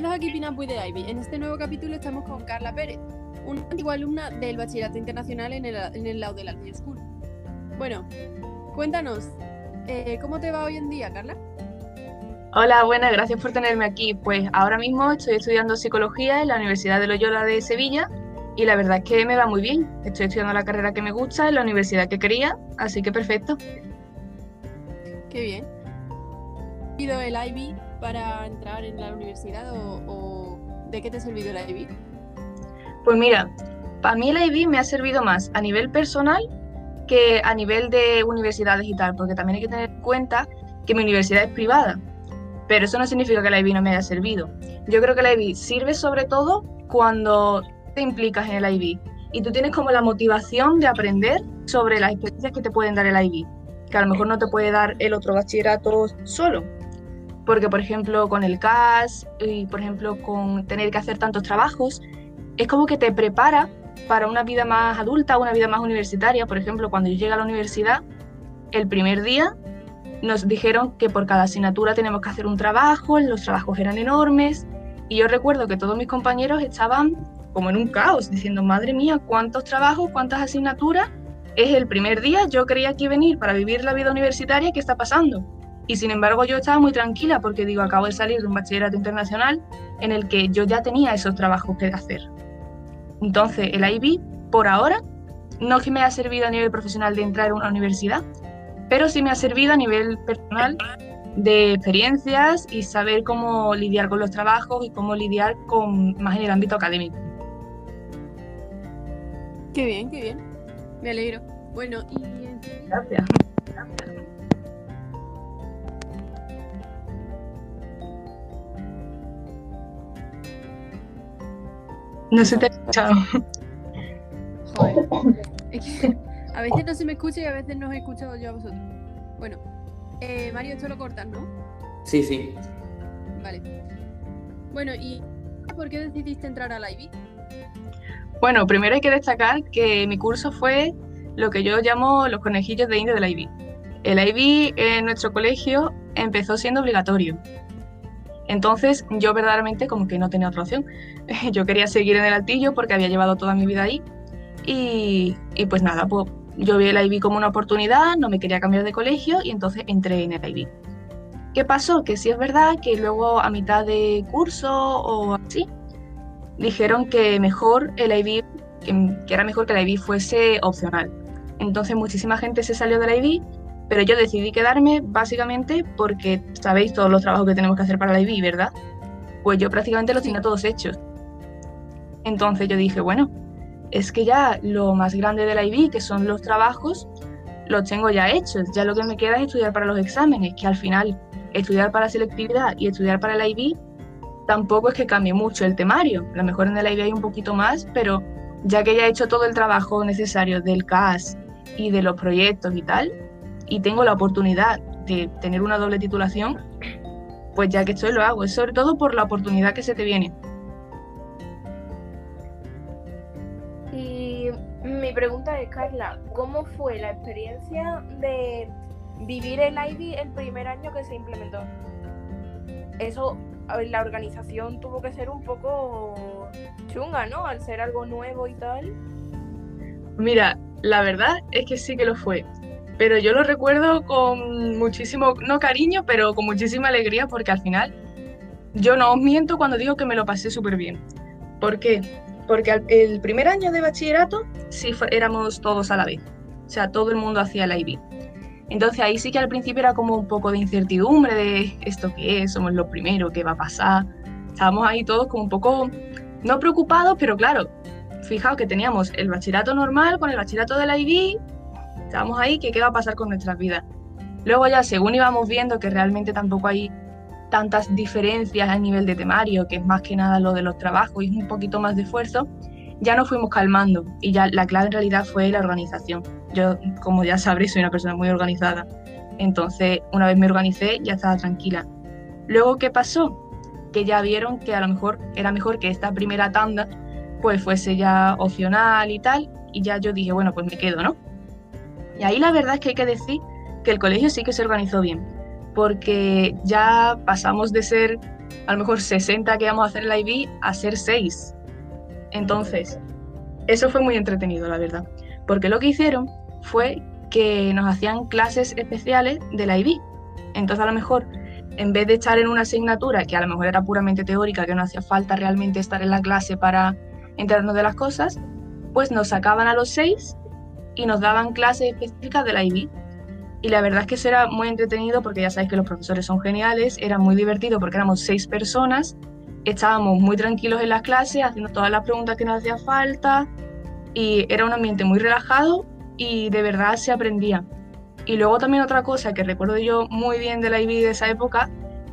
Bienvenidos a Keeping Up with the Ivy. En este nuevo capítulo estamos con Carla Pérez, una antigua alumna del Bachillerato Internacional en el, en el lado de la School. Bueno, cuéntanos, eh, ¿cómo te va hoy en día, Carla? Hola, buenas, gracias por tenerme aquí. Pues ahora mismo estoy estudiando psicología en la Universidad de Loyola de Sevilla y la verdad es que me va muy bien. Estoy estudiando la carrera que me gusta en la universidad que quería, así que perfecto. Qué bien. ¿Ha servido el IB para entrar en la universidad o, de qué te ha servido el IB? Pues mira, para mí el IB me ha servido más a nivel personal que a nivel de universidad digital, porque también hay que tener en cuenta que mi universidad es privada, pero eso no significa que el IB no me haya servido. Yo creo que el IB sirve sobre todo cuando te implicas en el IB y tú tienes como la motivación de aprender sobre las experiencias que te pueden dar el IB, que a lo mejor no te puede dar el otro bachillerato solo. Porque, por ejemplo, con el CAS y, por ejemplo, con tener que hacer tantos trabajos, es como que te prepara para una vida más adulta, una vida más universitaria. Por ejemplo, cuando yo llegué a la universidad, el primer día nos dijeron que por cada asignatura tenemos que hacer un trabajo, los trabajos eran enormes y yo recuerdo que todos mis compañeros estaban como en un caos, diciendo, madre mía, cuántos trabajos, cuántas asignaturas, es el primer día, yo creía que venir para vivir la vida universitaria, ¿qué está pasando? Y sin embargo yo estaba muy tranquila porque digo, acabo de salir de un bachillerato internacional en el que yo ya tenía esos trabajos que hacer. Entonces el IB, por ahora, no es que me haya servido a nivel profesional de entrar a una universidad, pero sí me ha servido a nivel personal de experiencias y saber cómo lidiar con los trabajos y cómo lidiar con más en el ámbito académico. Qué bien, qué bien. Me alegro. Bueno, y... Gracias. No se te ha escuchado. Joder. a veces no se me escucha y a veces no os he escuchado yo a vosotros. Bueno, eh, Mario, esto lo cortas, ¿no? Sí, sí. Vale. Bueno, ¿y por qué decidiste entrar al IB? Bueno, primero hay que destacar que mi curso fue lo que yo llamo los conejillos de India del IB. El IB en nuestro colegio empezó siendo obligatorio. Entonces yo verdaderamente como que no tenía otra opción. Yo quería seguir en el altillo porque había llevado toda mi vida ahí. Y, y pues nada, pues yo vi el IB como una oportunidad, no me quería cambiar de colegio y entonces entré en el IB. ¿Qué pasó? Que sí es verdad que luego a mitad de curso o así, dijeron que mejor el IB, que, era mejor que el IB fuese opcional. Entonces muchísima gente se salió del IB, pero yo decidí quedarme básicamente porque sabéis todos los trabajos que tenemos que hacer para el IB, ¿verdad? Pues yo prácticamente los tenía todos hechos. Entonces yo dije, bueno, es que ya lo más grande del IB, que son los trabajos, los tengo ya hechos. Ya lo que me queda es estudiar para los exámenes, que al final estudiar para selectividad y estudiar para el IB tampoco es que cambie mucho el temario. A lo mejor en el IB hay un poquito más, pero ya que ya he hecho todo el trabajo necesario del CAS y de los proyectos y tal, y tengo la oportunidad de tener una doble titulación, pues ya que estoy lo hago. Es sobre todo por la oportunidad que se te viene. Y mi pregunta es, Carla, ¿cómo fue la experiencia de vivir el IB el primer año que se implementó? Eso la organización tuvo que ser un poco chunga, ¿no? Al ser algo nuevo y tal. Mira, la verdad es que sí que lo fue. Pero yo lo recuerdo con muchísimo, no cariño, pero con muchísima alegría porque al final yo no os miento cuando digo que me lo pasé súper bien. ¿Por qué? Porque el primer año de bachillerato sí éramos todos a la vez. O sea, todo el mundo hacía la IB. Entonces ahí sí que al principio era como un poco de incertidumbre de esto qué es, somos los primeros, qué va a pasar. Estábamos ahí todos como un poco, no preocupados, pero claro, fijaos que teníamos el bachillerato normal con el bachillerato de la IB, estábamos ahí, que qué va a pasar con nuestras vidas. Luego ya según íbamos viendo que realmente tampoco hay tantas diferencias a nivel de temario, que es más que nada lo de los trabajos y es un poquito más de esfuerzo, ya nos fuimos calmando y ya la clave en realidad fue la organización. Yo, como ya sabréis, soy una persona muy organizada. Entonces, una vez me organicé, ya estaba tranquila. Luego, ¿qué pasó? Que ya vieron que a lo mejor era mejor que esta primera tanda pues fuese ya opcional y tal, y ya yo dije, bueno, pues me quedo, ¿no? Y ahí la verdad es que hay que decir que el colegio sí que se organizó bien, porque ya pasamos de ser a lo mejor 60 que vamos a hacer la IB a ser 6. Entonces, eso fue muy entretenido, la verdad. Porque lo que hicieron fue que nos hacían clases especiales de la IB. Entonces, a lo mejor, en vez de estar en una asignatura que a lo mejor era puramente teórica, que no hacía falta realmente estar en la clase para enterarnos de las cosas, pues nos sacaban a los seis y nos daban clases específicas de la IB. Y la verdad es que eso era muy entretenido porque ya sabéis que los profesores son geniales, era muy divertido porque éramos seis personas, estábamos muy tranquilos en las clases, haciendo todas las preguntas que nos hacía falta y era un ambiente muy relajado y de verdad se aprendía. Y luego también otra cosa que recuerdo yo muy bien de la IB de esa época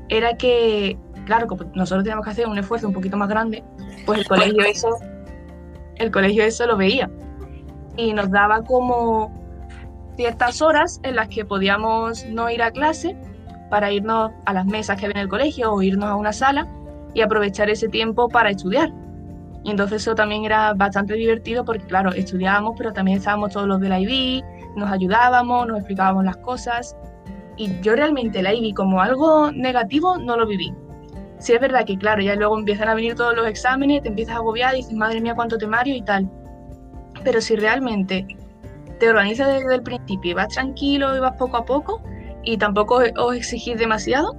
era que, claro, como nosotros teníamos que hacer un esfuerzo un poquito más grande, pues el colegio eso, el colegio eso lo veía y nos daba como ciertas horas en las que podíamos no ir a clase para irnos a las mesas que había en el colegio o irnos a una sala y aprovechar ese tiempo para estudiar. Y entonces eso también era bastante divertido porque, claro, estudiábamos, pero también estábamos todos los de la IB, nos ayudábamos, nos explicábamos las cosas. Y yo realmente la IB como algo negativo no lo viví. Sí es verdad que, claro, ya luego empiezan a venir todos los exámenes, te empiezas a agobiar dices, madre mía, cuánto temario y tal. Pero si realmente te organizas desde el principio y vas tranquilo y vas poco a poco y tampoco os exigís demasiado,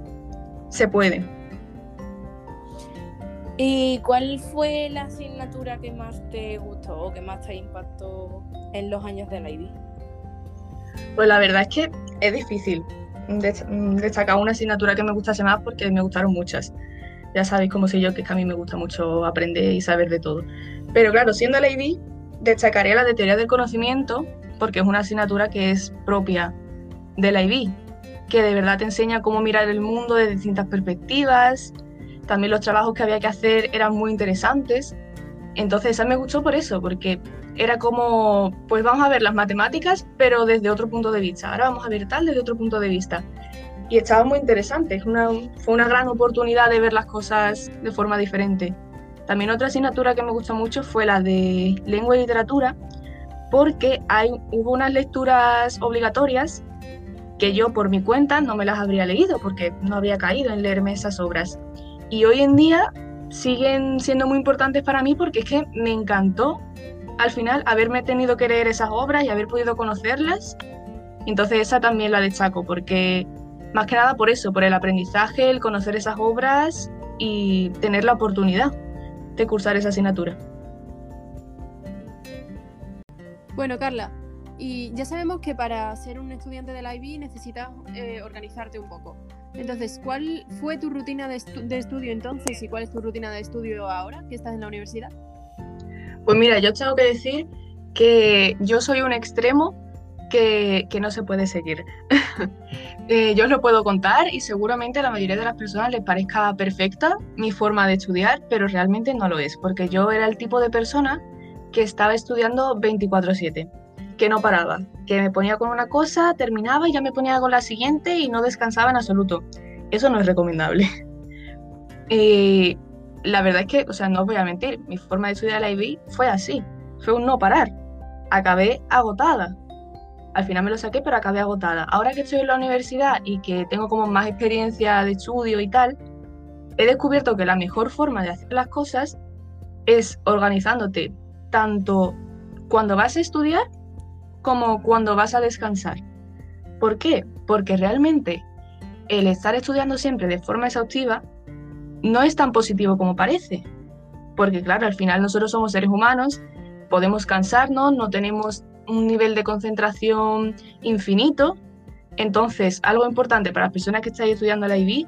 se puede. ¿Y cuál fue la asignatura que más te gustó o que más te impactó en los años de la IB? Pues la verdad es que es difícil destacar una asignatura que me gustase más porque me gustaron muchas. Ya sabéis cómo soy yo, que, es que a mí me gusta mucho aprender y saber de todo. Pero claro, siendo la IB, destacaría la de teoría del conocimiento porque es una asignatura que es propia de la IB, que de verdad te enseña cómo mirar el mundo de distintas perspectivas. También los trabajos que había que hacer eran muy interesantes. Entonces esa me gustó por eso, porque era como, pues vamos a ver las matemáticas, pero desde otro punto de vista. Ahora vamos a ver tal desde otro punto de vista. Y estaba muy interesante, fue una gran oportunidad de ver las cosas de forma diferente. También otra asignatura que me gustó mucho fue la de lengua y literatura, porque hay, hubo unas lecturas obligatorias que yo por mi cuenta no me las habría leído porque no había caído en leerme esas obras. Y hoy en día siguen siendo muy importantes para mí porque es que me encantó al final haberme tenido que leer esas obras y haber podido conocerlas. Entonces esa también la destaco porque más que nada por eso, por el aprendizaje, el conocer esas obras y tener la oportunidad de cursar esa asignatura. Bueno, Carla, y ya sabemos que para ser un estudiante de la IB necesitas eh, organizarte un poco. Entonces, ¿cuál fue tu rutina de, estudio entonces y cuál es tu rutina de estudio ahora que estás en la universidad? Pues mira, yo tengo que decir que yo soy un extremo que, no se puede seguir. Eh, yo os lo puedo contar y seguramente a la mayoría de las personas les parezca perfecta mi forma de estudiar, pero realmente no lo es, porque yo era el tipo de persona que estaba estudiando 24/7, que no paraba, que me ponía con una cosa, terminaba y ya me ponía con la siguiente y no descansaba en absoluto. Eso no es recomendable. Y la verdad es que, o sea, no os voy a mentir, mi forma de estudiar la IB fue así, fue un no parar. Acabé agotada. Al final me lo saqué, pero acabé agotada. Ahora que estoy en la universidad y que tengo como más experiencia de estudio y tal, he descubierto que la mejor forma de hacer las cosas es organizándote tanto cuando vas a estudiar como cuando vas a descansar. ¿Por qué? Porque realmente el estar estudiando siempre de forma exhaustiva no es tan positivo como parece. Porque claro, al final nosotros somos seres humanos, podemos cansarnos, no tenemos un nivel de concentración infinito. Entonces, algo importante para las personas que estáis estudiando la IB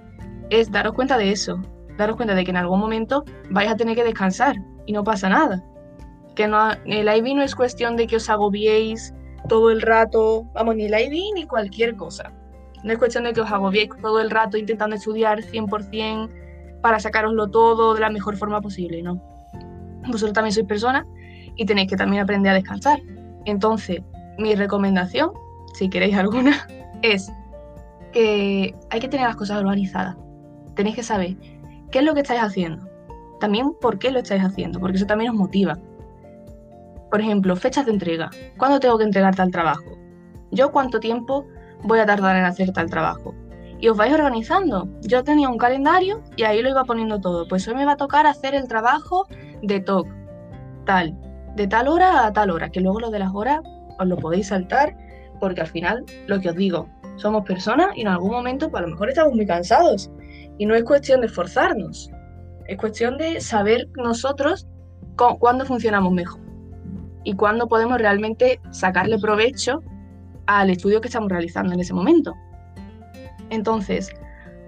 es daros cuenta de eso, daros cuenta de que en algún momento vais a tener que descansar y no pasa nada que no, el IB no es cuestión de que os agobiéis todo el rato, vamos, ni el IB ni cualquier cosa. No es cuestión de que os agobiéis todo el rato intentando estudiar 100% para sacaroslo todo de la mejor forma posible, ¿no? Vosotros también sois personas y tenéis que también aprender a descansar. Entonces, mi recomendación, si queréis alguna, es que hay que tener las cosas organizadas. Tenéis que saber qué es lo que estáis haciendo. También por qué lo estáis haciendo, porque eso también os motiva. Por ejemplo, fechas de entrega. ¿Cuándo tengo que entregar tal trabajo? ¿Yo cuánto tiempo voy a tardar en hacer tal trabajo? y os vais organizando. Yo tenía un calendario y ahí lo iba poniendo todo. Pues hoy me va a tocar hacer el trabajo de TOC, tal, de tal hora a tal hora, que luego lo de las horas os lo podéis saltar, porque al final, lo que os digo, somos personas y en algún momento, pues a lo mejor estamos muy cansados. Y no es cuestión de esforzarnos, es cuestión de saber nosotros cuándo funcionamos mejor y cuándo podemos realmente sacarle provecho al estudio que estamos realizando en ese momento. Entonces,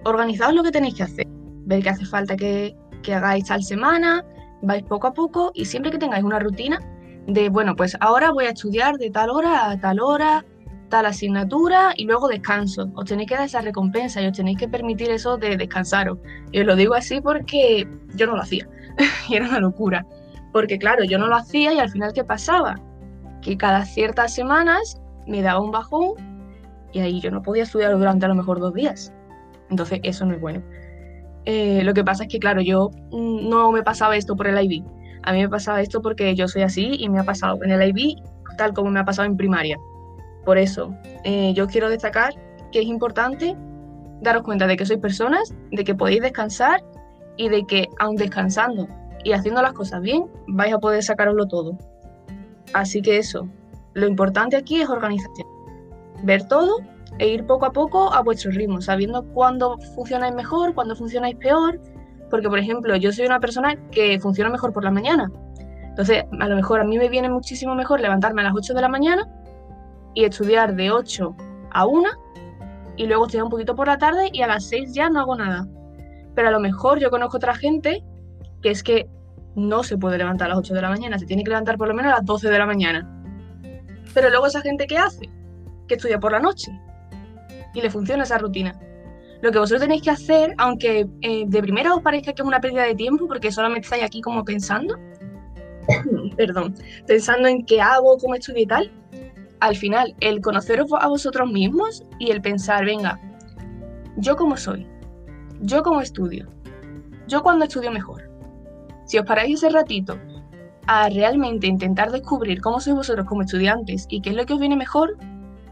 organizaos lo que tenéis que hacer, ver qué hace falta que, hagáis tal semana, vais poco a poco y siempre que tengáis una rutina de, bueno, pues ahora voy a estudiar de tal hora a tal hora, tal asignatura y luego descanso. Os tenéis que dar esa recompensa y os tenéis que permitir eso de descansaros. Y os lo digo así porque yo no lo hacía y era una locura. Porque claro, yo no lo hacía y al final ¿qué pasaba? Que cada ciertas semanas me daba un bajón y ahí yo no podía estudiar durante a lo mejor dos días. Entonces eso no es bueno. Eh, lo que pasa es que, claro, yo mm, no me pasaba esto por el IB. A mí me pasaba esto porque yo soy así y me ha pasado en el IB tal como me ha pasado en primaria. Por eso, eh, yo quiero destacar que es importante daros cuenta de que sois personas, de que podéis descansar y de que, aun descansando y haciendo las cosas bien, vais a poder sacaroslo todo. Así que eso, lo importante aquí es organización ver todo e ir poco a poco a vuestro ritmo, sabiendo cuándo funcionáis mejor, cuándo funcionáis peor. Porque, por ejemplo, yo soy una persona que funciona mejor por la mañana. Entonces, a lo mejor a mí me viene muchísimo mejor levantarme a las 8 de la mañana y estudiar de 8 a 1 y luego estudiar un poquito por la tarde y a las 6 ya no hago nada. Pero a lo mejor yo conozco otra gente que es que no se puede levantar a las 8 de la mañana, se tiene que levantar por lo menos a las 12 de la mañana. Pero luego esa gente ¿qué hace? que estudia por la noche. Y le funciona esa rutina. Lo que vosotros tenéis que hacer, aunque eh, de primera os parezca que es una pérdida de tiempo, porque solamente estáis aquí como pensando, perdón, pensando en qué hago, cómo estudio y tal, al final el conoceros a vosotros mismos y el pensar, venga, yo cómo soy, yo cómo estudio, yo cuando estudio mejor. Si os paráis ese ratito a realmente intentar descubrir cómo sois vosotros como estudiantes y qué es lo que os viene mejor,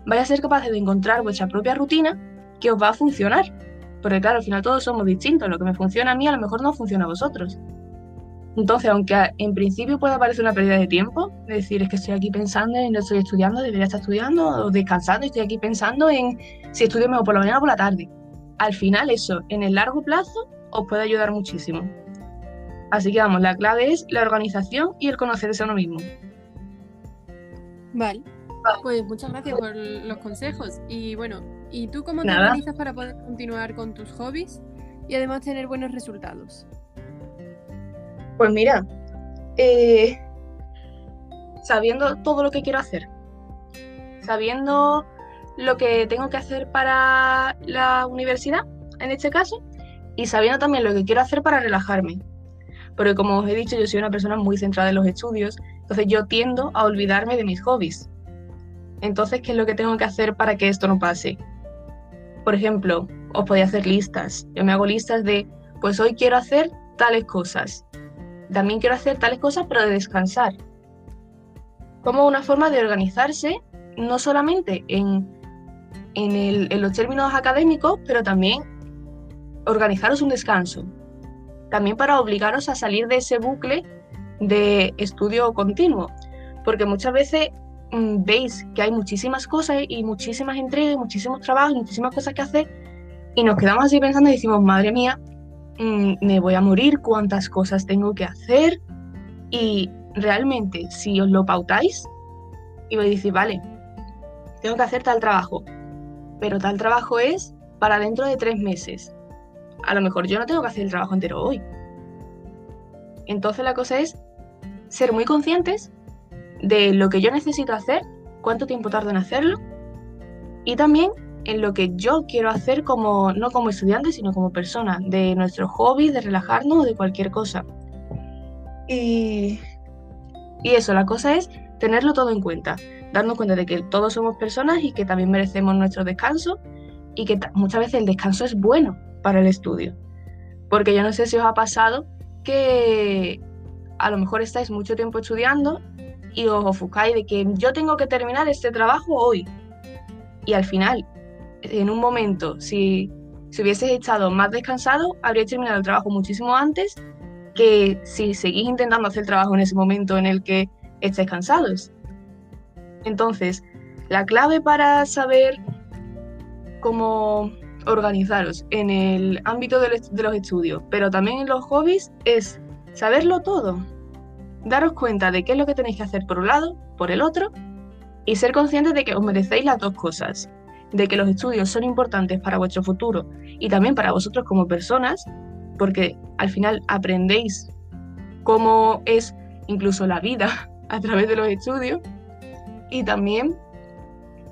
vais a ser capaces de encontrar vuestra propia rutina que os va a funcionar. Porque claro, al final todos somos distintos. Lo que me funciona a mí a lo mejor no funciona a vosotros. Entonces, aunque en principio pueda parecer una pérdida de tiempo, decir, es que estoy aquí pensando en no estoy estudiando, debería estar estudiando, o descansando, estoy aquí pensando en si estudio mejor por la mañana o por la tarde. Al final, eso en el largo plazo os puede ayudar muchísimo. Así que vamos, la clave es la organización y el conocerse a uno mismo. Vale, pues muchas gracias por los consejos. Y bueno, ¿y tú cómo te organizas para poder continuar con tus hobbies y además tener buenos resultados? Pues mira, eh, sabiendo todo lo que quiero hacer, sabiendo lo que tengo que hacer para la universidad, en este caso, y sabiendo también lo que quiero hacer para relajarme. Porque como os he dicho, yo soy una persona muy centrada en los estudios, entonces yo tiendo a olvidarme de mis hobbies. Entonces, ¿qué es lo que tengo que hacer para que esto no pase? Por ejemplo, os podía hacer listas. Yo me hago listas de, pues hoy quiero hacer tales cosas. También quiero hacer tales cosas, pero de descansar. Como una forma de organizarse, no solamente en, en los términos académicos, pero también organizaros un descanso. También para obligaros a salir de ese bucle de estudio continuo. Porque muchas veces veis que hay muchísimas cosas y muchísimas entregas, muchísimos trabajos, muchísimas cosas que hacer y nos quedamos así pensando y decimos, madre mía, mm, me voy a morir, cuántas cosas tengo que hacer y realmente si os lo pautáis y vais a vale, tengo que hacer tal trabajo, pero tal trabajo es para dentro de tres meses. A lo mejor yo no tengo que hacer el trabajo entero hoy. Entonces la cosa es ser muy conscientes de lo que yo necesito hacer, cuánto tiempo tardo en hacerlo y también en lo que yo quiero hacer como no como estudiante, sino como persona, de nuestro hobby, de relajarnos o de cualquier cosa. Y, y eso, la cosa es tenerlo todo en cuenta, darnos cuenta de que todos somos personas y que también merecemos nuestro descanso y que muchas veces el descanso es bueno para el estudio. Porque yo no sé si os ha pasado que a lo mejor estáis mucho tiempo estudiando y os ofuscáis de que yo tengo que terminar este trabajo hoy. Y al final, en un momento, si si hubieses estado más descansado, habrías terminado el trabajo muchísimo antes que si seguís intentando hacer el trabajo en ese momento en el que estés cansados. Entonces, la clave para saber cómo organizaros en el ámbito de los estudios, pero también en los hobbies, es saberlo todo. Daros cuenta de qué es lo que tenéis que hacer por un lado, por el otro, y ser conscientes de que os merecéis las dos cosas, de que los estudios son importantes para vuestro futuro y también para vosotros como personas, porque al final aprendéis cómo es incluso la vida a través de los estudios, y también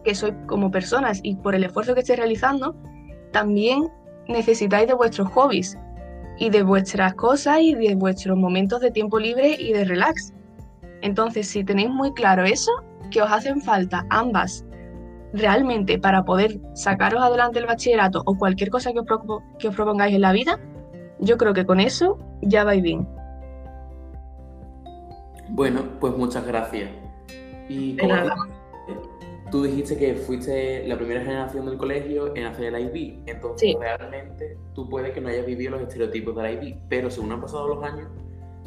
que sois como personas y por el esfuerzo que estéis realizando, también necesitáis de vuestros hobbies y de vuestras cosas y de vuestros momentos de tiempo libre y de relax. Entonces, si tenéis muy claro eso, que os hacen falta ambas realmente para poder sacaros adelante el bachillerato o cualquier cosa que os, que os propongáis en la vida, yo creo que con eso ya vais bien. Bueno, pues muchas gracias. Y como tú dijiste que fuiste la primera generación del colegio en hacer el IB, entonces realmente tú puedes que no hayas vivido los estereotipos del IB, pero según han pasado los años,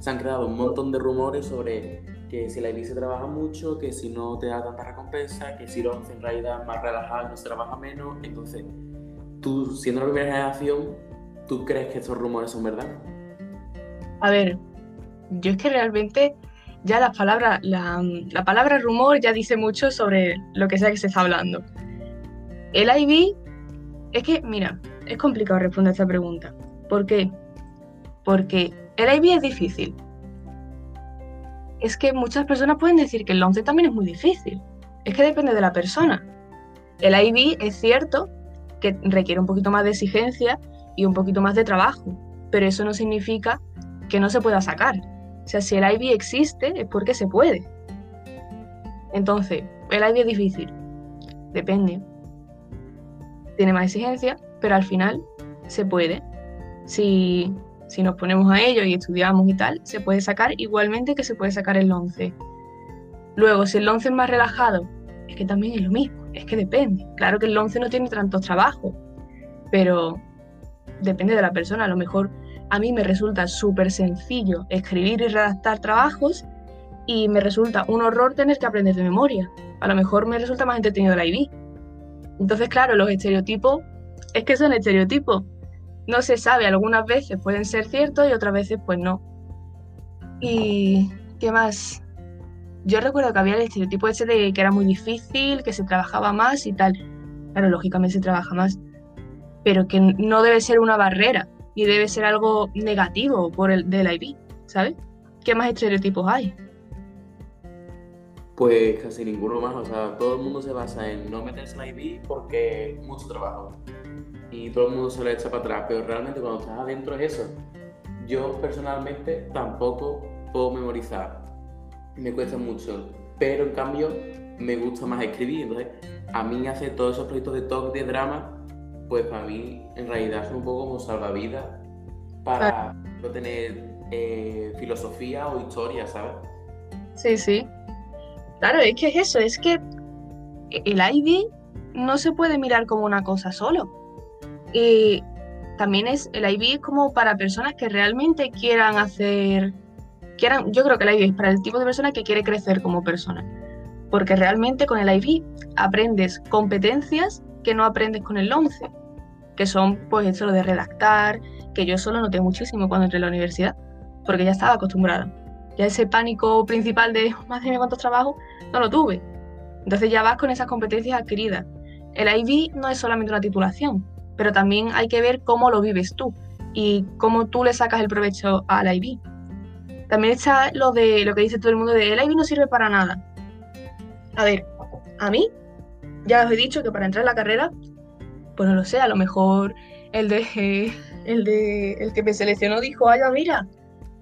se han creado un montón de rumores sobre que si el IB se trabaja mucho, que si no te da tanta recompensa, que si lo haces en realidad más relajado no se trabaja menos, entonces tú siendo la primera generación, ¿tú crees que estos rumores son verdad? A ver, yo es que realmente ya las palabras, la, la, palabra rumor ya dice mucho sobre lo que sea que se está hablando. El IB, es que, mira, es complicado responder a esta pregunta. ¿Por qué? Porque el IB es difícil. Es que muchas personas pueden decir que el 11 también es muy difícil. Es que depende de la persona. El IB es cierto que requiere un poquito más de exigencia y un poquito más de trabajo, pero eso no significa que no se pueda sacar. O sea, si el IB existe es porque se puede. Entonces, el IB es difícil. Depende. Tiene más exigencia, pero al final se puede. Si, si nos ponemos a ello y estudiamos y tal, se puede sacar igualmente que se puede sacar el 11. Luego, si el 11 es más relajado, es que también es lo mismo, es que depende. Claro que el 11 no tiene tantos trabajos, pero depende de la persona. A lo mejor a mí me resulta súper sencillo escribir y redactar trabajos y me resulta un horror tener que aprender de memoria. A lo mejor me resulta más entretenido la IB. Entonces, claro, los estereotipos es que son estereotipos. No se sabe, algunas veces pueden ser ciertos y otras veces pues no. ¿Y qué más? Yo recuerdo que había el estereotipo ese de que era muy difícil, que se trabajaba más y tal. Claro, lógicamente se trabaja más, pero que no debe ser una barrera y debe ser algo negativo por el del IB, ¿sabes? ¿Qué más estereotipos hay? Pues casi ninguno más, o sea, todo el mundo se basa en no meterse en IB porque es mucho trabajo y todo el mundo se lo echa para atrás, pero realmente cuando estás adentro es eso. Yo personalmente tampoco puedo memorizar, me cuesta mucho, pero en cambio me gusta más escribir, entonces a mí hacer todos esos proyectos de talk, de drama, pues para mí en realidad es un poco como salvavidas para no tener eh, filosofía o historia, ¿sabes? Sí, sí. Claro, es que es eso, es que el IB no se puede mirar como una cosa solo. Y también es, el IB es como para personas que realmente quieran hacer, quieran, yo creo que el IB es para el tipo de persona que quiere crecer como persona. Porque realmente con el IB aprendes competencias que no aprendes con el 11 que son pues eso de redactar, que yo solo noté muchísimo cuando entré a la universidad, porque ya estaba acostumbrada. Ya ese pánico principal de, madre mía, cuántos trabajos, no lo tuve. Entonces ya vas con esas competencias adquiridas. El IB no es solamente una titulación, pero también hay que ver cómo lo vives tú y cómo tú le sacas el provecho al IB. También está lo de lo que dice todo el mundo de el IB no sirve para nada. A ver, a mí ya os he dicho que para entrar a la carrera pues no lo sé, a lo mejor el de el de el que me seleccionó dijo, ay, mira,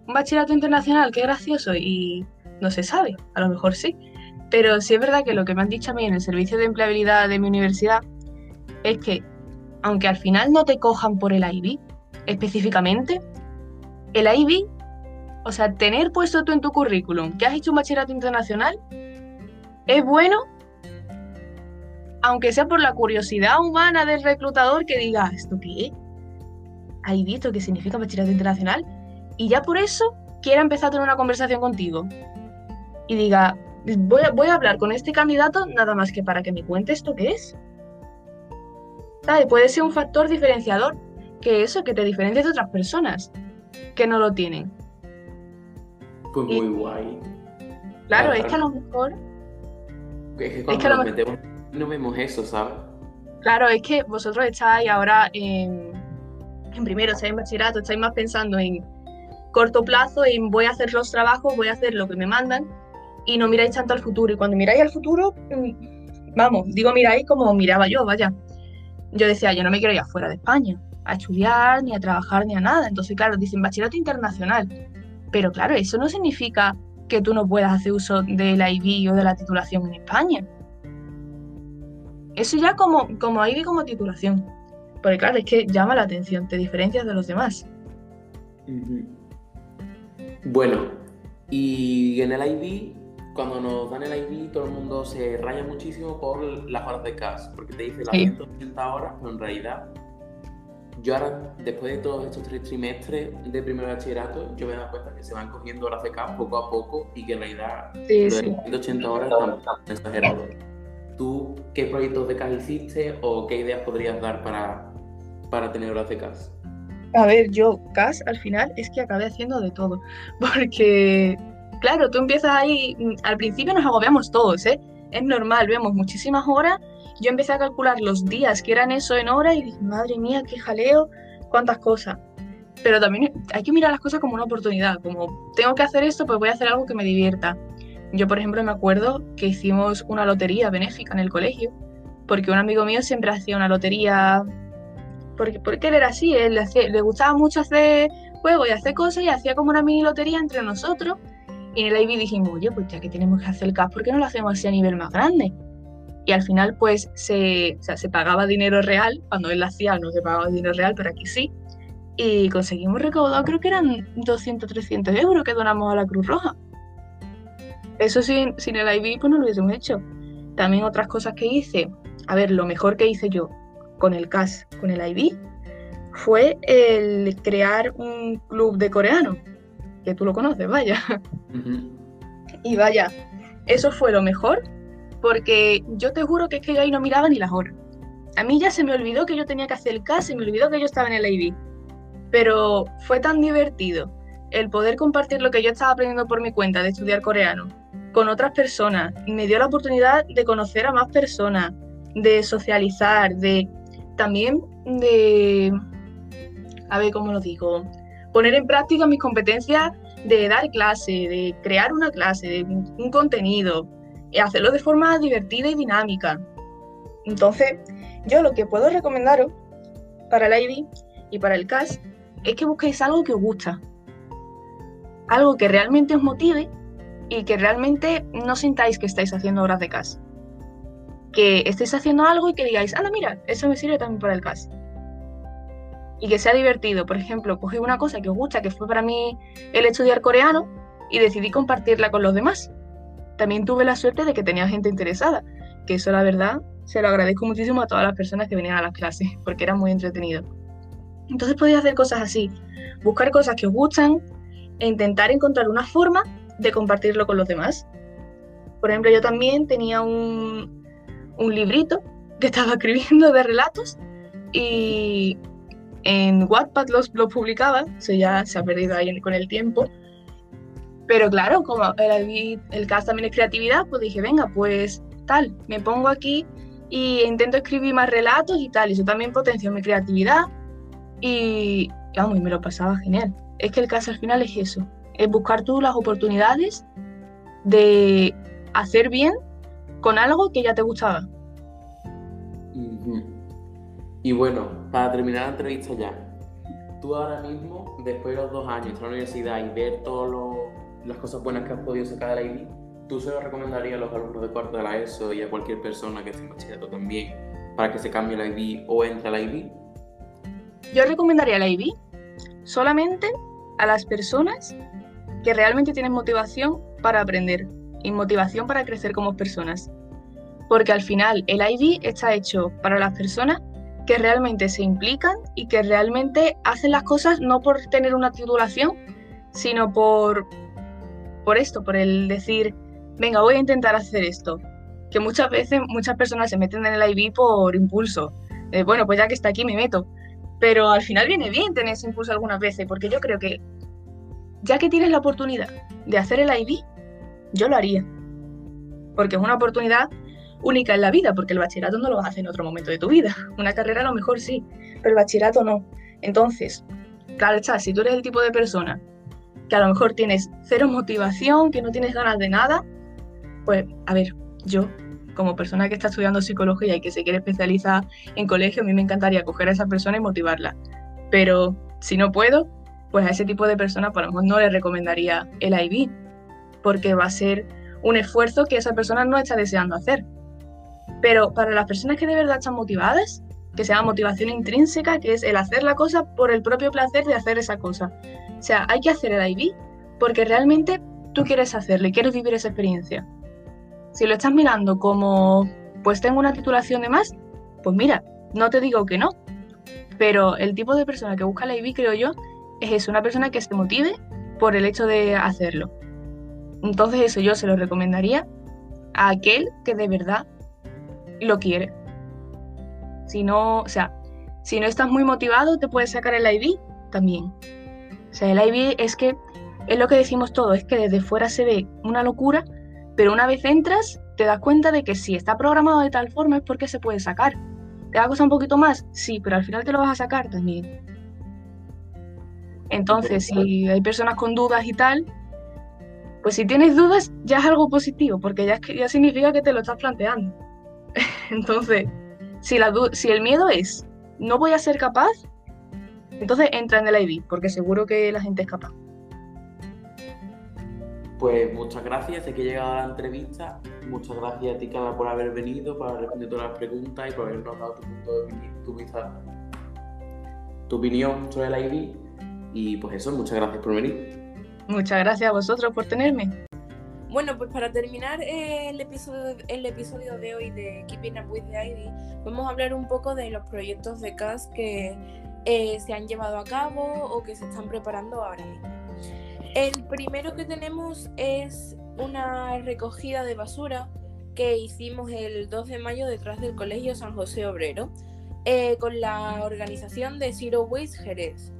un bachillerato internacional, qué gracioso, y no se sabe, a lo mejor sí. Pero sí es verdad que lo que me han dicho a mí en el servicio de empleabilidad de mi universidad es que, aunque al final no te cojan por el IB específicamente, el IB, o sea, tener puesto tú en tu currículum que has hecho un bachillerato internacional, es bueno aunque sea por la curiosidad humana del reclutador que diga, ¿esto qué es? ¿Hay visto qué significa bachillerato internacional? Y ya por eso quiera empezar a tener una conversación contigo. Y diga, voy a, voy a hablar con este candidato nada más que para que me cuente esto qué es. ¿Sabe? Puede ser un factor diferenciador que eso, que te diferencia de otras personas que no lo tienen. Pues Y- muy guay. Claro, Claro, es que a lo mejor, Es que que cuando a lo nos mejor- metemos no vemos eso, ¿sabes? claro, es que vosotros estáis ahora en, en primero, estáis en bachillerato, estáis más pensando en corto plazo, en voy a hacer los trabajos, voy a hacer lo que me mandan y no miráis tanto al futuro. Y cuando miráis al futuro, mm, vamos, digo miráis como miraba yo, vaya. Yo decía, yo no me quiero ir afuera de España a estudiar, ni a trabajar, ni a nada. Entonces, claro, dicen bachillerato internacional. Pero claro, eso no significa que tú no puedas hacer uso del IB o de la titulación en España. Eso ya como, como IB como titulación. Porque claro, es que llama la atención, te diferencias de los demás. Bueno, y en el IB, cuando nos dan el IB, todo el mundo se raya muchísimo por las horas de CAS, porque te dice las Sí. 180 horas, pero en realidad, yo ahora, después de todos estos tres trimestres de primer bachillerato, yo me he dado cuenta que se van cogiendo horas de CAS poco a poco y que en realidad Sí, lo de sí. 180 horas tampoco es exagerado. ¿Tú qué proyectos de CAS hiciste o qué ideas podrías dar para, para tener horas de CAS? A ver, yo, CAS, al final es que acabé haciendo de todo. Porque, claro, tú empiezas ahí, al principio nos agobiamos todos, ¿eh? Es normal, vemos muchísimas horas. Yo empecé a calcular los días que eran eso en horas y dije, madre mía, qué jaleo, cuántas cosas. Pero también hay que mirar las cosas como una oportunidad, como tengo que hacer esto, pues voy a hacer algo que me divierta. Yo, por ejemplo, me acuerdo que hicimos una lotería benéfica en el colegio, porque un amigo mío siempre hacía una lotería porque, porque él era así, él le, hacía- le gustaba mucho hacer juegos y hacer cosas y hacía como una mini lotería entre nosotros. Y en el IB dijimos, oye, pues ya que tenemos que hacer el CAS, ¿por qué no lo hacemos así a nivel más grande? Y al final, pues se, o sea, se pagaba dinero real, cuando él lo hacía no se pagaba dinero real, pero aquí sí. Y conseguimos recaudar, creo que eran 200, 300 euros que donamos a la Cruz Roja. Eso sin, sin el IB, pues no lo hubiésemos hecho. También otras cosas que hice, a ver, lo mejor que hice yo con el CAS, con el IB, fue el crear un club de coreano, que tú lo conoces, vaya. Y vaya, eso fue lo mejor, porque yo te juro que es que yo ahí no miraba ni las horas. A mí ya se me olvidó que yo tenía que hacer el CAS, se me olvidó que yo estaba en el IB. Pero fue tan divertido el poder compartir lo que yo estaba aprendiendo por mi cuenta de estudiar coreano con otras personas. Me dio la oportunidad de conocer a más personas, de socializar, de también de, a ver cómo lo digo, poner en práctica mis competencias de dar clase, de crear una clase, de un contenido, y hacerlo de forma divertida y dinámica. Entonces, yo lo que puedo recomendaros para el IB y para el CAS es que busquéis algo que os gusta, algo que realmente os motive y que realmente no sintáis que estáis haciendo horas de CAS. Que estéis haciendo algo y que digáis, anda, mira, eso me sirve también para el CAS. Y que sea divertido. Por ejemplo, cogí una cosa que os gusta, que fue para mí el estudiar coreano, y decidí compartirla con los demás. También tuve la suerte de que tenía gente interesada, que eso la verdad se lo agradezco muchísimo a todas las personas que venían a las clases, porque era muy entretenido. Entonces podéis hacer cosas así, buscar cosas que os gustan e intentar encontrar una forma de compartirlo con los demás. Por ejemplo, yo también tenía un, un librito que estaba escribiendo de relatos y en Wattpad los, los publicaba, eso ya se ha perdido ahí con el tiempo. Pero claro, como el, el cast también es creatividad, pues dije, venga, pues tal, me pongo aquí y intento escribir más relatos y tal. Y eso también potenció mi creatividad y, vamos, y me lo pasaba genial. Es que el caso al final es eso, es buscar tú las oportunidades de hacer bien con algo que ya te gustaba. Y bueno, para terminar la entrevista ya, tú ahora mismo, después de los dos años de la universidad y ver todas las cosas buenas que has podido sacar de la IB, ¿tú se lo recomendarías a los alumnos de cuarto de la ESO y a cualquier persona que esté en bachillerato también para que se cambie la IB o entre a la IB? Yo recomendaría la IB solamente a las personas que realmente tienen motivación para aprender y motivación para crecer como personas. porque al final el IB está hecho para las personas que realmente se implican y que realmente hacen las cosas no por tener una titulación, sino por, por esto, por el decir, venga, voy a intentar hacer esto. Que muchas veces muchas personas se meten en el IB por impulso. bueno, pues ya que está aquí me meto. Pero al final viene bien tener ese impulso algunas veces, porque yo creo que ya que tienes la oportunidad de hacer el IB, yo lo haría. Porque es una oportunidad única en la vida, porque el bachillerato no lo vas a hacer en otro momento de tu vida. Una carrera a lo mejor sí, pero el bachillerato no. Entonces, claro está, si tú eres el tipo de persona que a lo mejor tienes cero motivación, que no tienes ganas de nada, pues a ver, yo como persona que está estudiando psicología y que se quiere especializar en colegio, a mí me encantaría coger a esa persona y motivarla. Pero si no puedo, pues a ese tipo de personas por lo menos no le recomendaría el IB, porque va a ser un esfuerzo que esa persona no está deseando hacer. Pero para las personas que de verdad están motivadas, que sea motivación intrínseca, que es el hacer la cosa por el propio placer de hacer esa cosa. O sea, hay que hacer el IB porque realmente tú quieres hacerlo y quieres vivir esa experiencia. Si lo estás mirando como, pues tengo una titulación de más, pues mira, no te digo que no, pero el tipo de persona que busca la IB, creo yo, es eso, una persona que se motive por el hecho de hacerlo. Entonces eso yo se lo recomendaría a aquel que de verdad lo quiere. Si no, o sea, si no estás muy motivado, te puedes sacar el IB también. O sea, el IB es que es lo que decimos todo, es que desde fuera se ve una locura, pero una vez entras, te das cuenta de que si está programado de tal forma es porque se puede sacar. ¿Te va a costar un poquito más? Sí, pero al final te lo vas a sacar también. Entonces, si hay personas con dudas y tal, pues si tienes dudas ya es algo positivo, porque ya, ya significa que te lo estás planteando. entonces, si, la si el miedo es no voy a ser capaz, entonces entra en el IB, porque seguro que la gente es capaz. Pues muchas gracias, de que he llegado a la entrevista. Muchas gracias a ti, Carla, por haber venido, por haber respondido todas las preguntas y por habernos dado tu punto de tu, vista, tu opinión sobre el IB. Y pues eso, muchas gracias por venir. Muchas gracias a vosotros por tenerme. Bueno, pues para terminar eh, el, episodio, el episodio de hoy de Keeping Up with the ID, vamos a hablar un poco de los proyectos de CAS que eh, se han llevado a cabo o que se están preparando ahora mismo. El primero que tenemos es una recogida de basura que hicimos el 2 de mayo detrás del Colegio San José Obrero eh, con la organización de Zero Waste Jerez.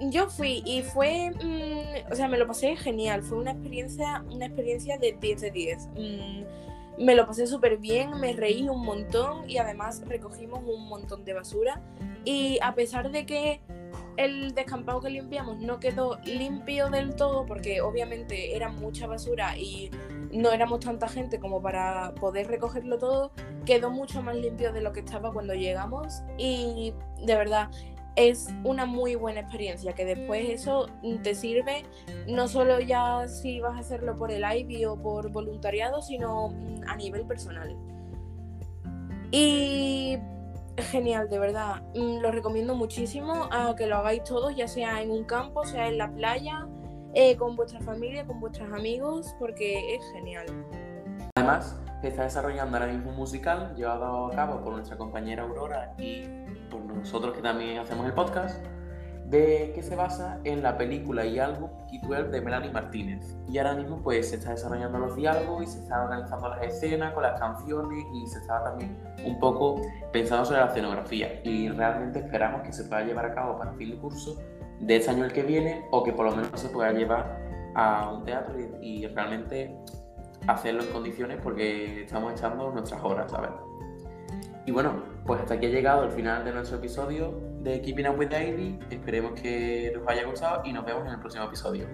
Yo fui y fue, mm, o sea, me lo pasé genial, fue una experiencia, una experiencia de 10 de 10. Mm, me lo pasé súper bien, me reí un montón y además recogimos un montón de basura. Y a pesar de que el descampado que limpiamos no quedó limpio del todo, porque obviamente era mucha basura y no éramos tanta gente como para poder recogerlo todo, quedó mucho más limpio de lo que estaba cuando llegamos. Y de verdad, es una muy buena experiencia, que después eso te sirve no solo ya si vas a hacerlo por el IBI o por voluntariado, sino mm, a nivel personal. Y genial, de verdad. Mm, lo recomiendo muchísimo a que lo hagáis todos, ya sea en un campo, sea en la playa, eh, con vuestra familia, con vuestros amigos, porque es genial. Además, está desarrollando ahora mismo un musical llevado a cabo por nuestra compañera Aurora y por nosotros que también hacemos el podcast, de que se basa en la película y álbum Key 12 de Melanie Martínez. Y ahora mismo pues se está desarrollando los diálogos y se están organizando las escenas con las canciones y se está también un poco pensando sobre la escenografía. Y realmente esperamos que se pueda llevar a cabo para fin de curso de este año el que viene o que por lo menos se pueda llevar a un teatro y, y realmente hacerlo en condiciones porque estamos echando nuestras horas, ¿sabes? Y bueno, pues hasta aquí ha llegado el final de nuestro episodio de Keeping Up with the Esperemos que os haya gustado y nos vemos en el próximo episodio.